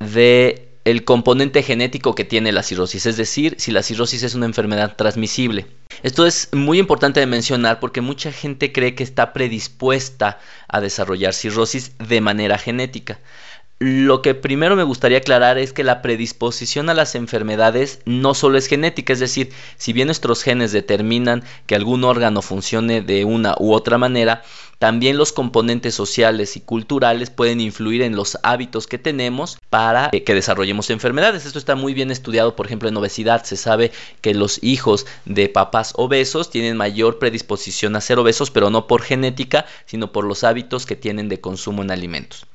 de el componente genético que tiene la cirrosis, es decir, si la cirrosis es una enfermedad transmisible. Esto es muy importante de mencionar porque mucha gente cree que está predispuesta a desarrollar cirrosis de manera genética. Lo que primero me gustaría aclarar es que la predisposición a las enfermedades no solo es genética, es decir, si bien nuestros genes determinan que algún órgano funcione de una u otra manera, también los componentes sociales y culturales pueden influir en los hábitos que tenemos para que desarrollemos enfermedades. Esto está muy bien estudiado, por ejemplo, en obesidad. Se sabe que los hijos de papás obesos tienen mayor predisposición a ser obesos, pero no por genética, sino por los hábitos que tienen de consumo en alimentos.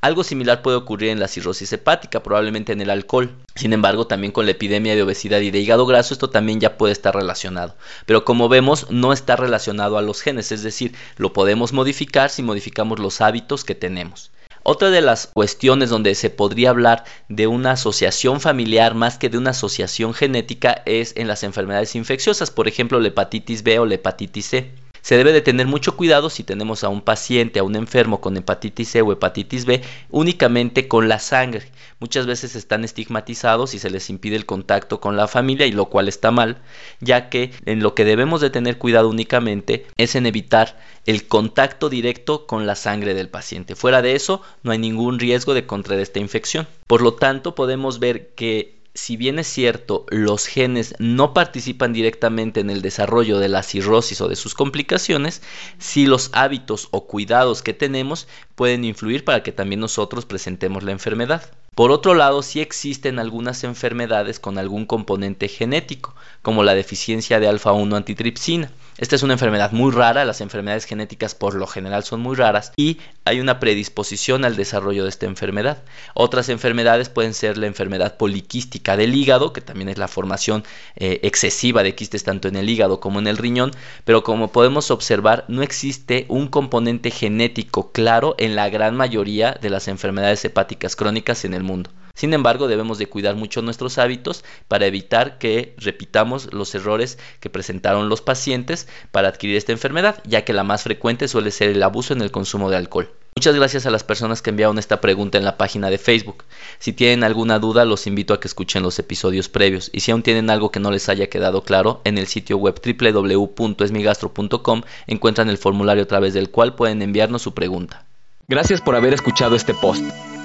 Algo similar puede ocurrir en la cirrosis hepática, probablemente en el alcohol. Sin embargo, también con la epidemia de obesidad y de hígado graso, esto también ya puede estar relacionado. Pero como vemos, no está relacionado a los genes, es decir, lo podemos modificar si modificamos los hábitos que tenemos. Otra de las cuestiones donde se podría hablar de una asociación familiar más que de una asociación genética es en las enfermedades infecciosas, por ejemplo la hepatitis B o la hepatitis C. Se debe de tener mucho cuidado si tenemos a un paciente, a un enfermo con hepatitis C o hepatitis B, únicamente con la sangre. Muchas veces están estigmatizados y se les impide el contacto con la familia y lo cual está mal, ya que en lo que debemos de tener cuidado únicamente es en evitar el contacto directo con la sangre del paciente. Fuera de eso, no hay ningún riesgo de contraer esta infección. Por lo tanto, podemos ver que si bien es cierto, los genes no participan directamente en el desarrollo de la cirrosis o de sus complicaciones, sí los hábitos o cuidados que tenemos pueden influir para que también nosotros presentemos la enfermedad. Por otro lado, sí existen algunas enfermedades con algún componente genético, como la deficiencia de alfa-1 antitripsina. Esta es una enfermedad muy rara, las enfermedades genéticas por lo general son muy raras y hay una predisposición al desarrollo de esta enfermedad. Otras enfermedades pueden ser la enfermedad poliquística del hígado, que también es la formación eh, excesiva de quistes tanto en el hígado como en el riñón, pero como podemos observar no existe un componente genético claro en la gran mayoría de las enfermedades hepáticas crónicas en el mundo. Sin embargo, debemos de cuidar mucho nuestros hábitos para evitar que repitamos los errores que presentaron los pacientes para adquirir esta enfermedad, ya que la más frecuente suele ser el abuso en el consumo de alcohol. Muchas gracias a las personas que enviaron esta pregunta en la página de Facebook. Si tienen alguna duda, los invito a que escuchen los episodios previos. Y si aún tienen algo que no les haya quedado claro, en el sitio web www.esmigastro.com encuentran el formulario a través del cual pueden enviarnos su pregunta. Gracias por haber escuchado este post.